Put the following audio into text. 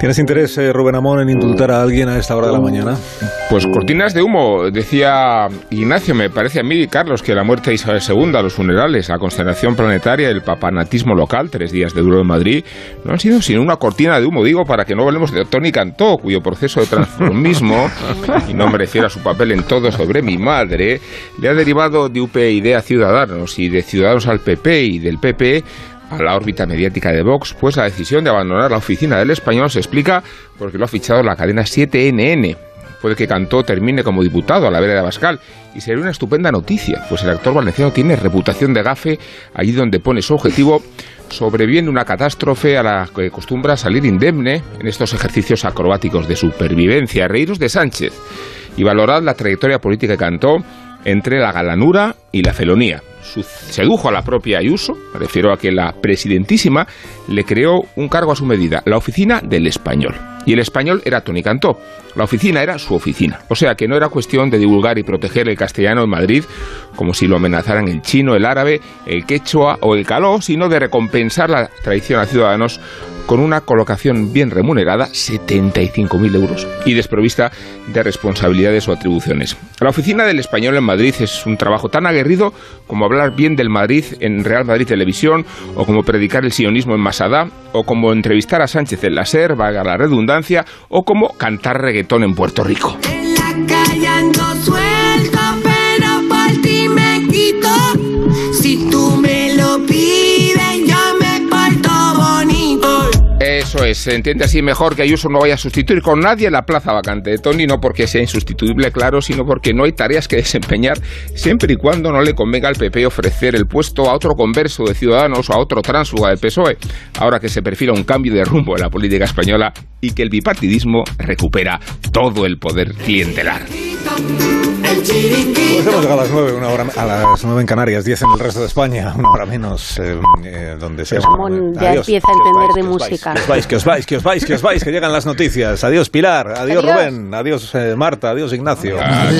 ¿Tienes interés, eh, Rubén Amón, en indultar a alguien a esta hora de la mañana? Pues cortinas de humo, decía Ignacio, me parece a mí, Carlos, que la muerte de Isabel II, los funerales, la constelación planetaria, el papanatismo local, tres días de duro en Madrid, no han sido sino una cortina de humo, digo, para que no hablemos de Tony Cantó, cuyo proceso de transformismo, y no me refiero a su papel en todo sobre mi madre, le ha derivado de UPyD a Ciudadanos y de Ciudadanos al PP y del PP a la órbita mediática de Vox, pues la decisión de abandonar la oficina del español se explica porque lo ha fichado la cadena 7NN. Puede que Cantó termine como diputado a la vera de Abascal y sería una estupenda noticia, pues el actor valenciano tiene reputación de gafe allí donde pone su objetivo. Sobreviene una catástrofe a la que acostumbra salir indemne en estos ejercicios acrobáticos de supervivencia. Reíros de Sánchez y valorad la trayectoria política que Cantó entre la galanura y la felonía sedujo a la propia Ayuso, me refiero a que la presidentísima le creó un cargo a su medida, la oficina del español. Y el español era Tony Cantó, la oficina era su oficina. O sea que no era cuestión de divulgar y proteger el castellano en Madrid como si lo amenazaran el chino, el árabe, el quechua o el caló, sino de recompensar la tradición a ciudadanos con una colocación bien remunerada, 75.000 euros, y desprovista de responsabilidades o atribuciones. La oficina del español en Madrid es un trabajo tan aguerrido como hablar bien del Madrid en Real Madrid Televisión, o como predicar el sionismo en Masada, o como entrevistar a Sánchez en la SER, valga la redundancia, o como cantar reggaetón en Puerto Rico. Es, se entiende así mejor que Ayuso no vaya a sustituir con nadie la plaza vacante de Tony, no porque sea insustituible, claro, sino porque no hay tareas que desempeñar siempre y cuando no le convenga al PP ofrecer el puesto a otro converso de Ciudadanos o a otro tránsfuga del PSOE, ahora que se perfila un cambio de rumbo en la política española y que el bipartidismo recupera todo el poder clientelar. Pues hemos llegado a las 9, una hora, a las 9 en Canarias, 10 en el resto de España, una hora menos eh, eh, donde sea. ya empieza a entender de música. Que os vais, que os vais, que os vais, que os vais, que llegan las noticias. Adiós Pilar, adiós, Rubén, adiós eh, Marta, adiós Ignacio.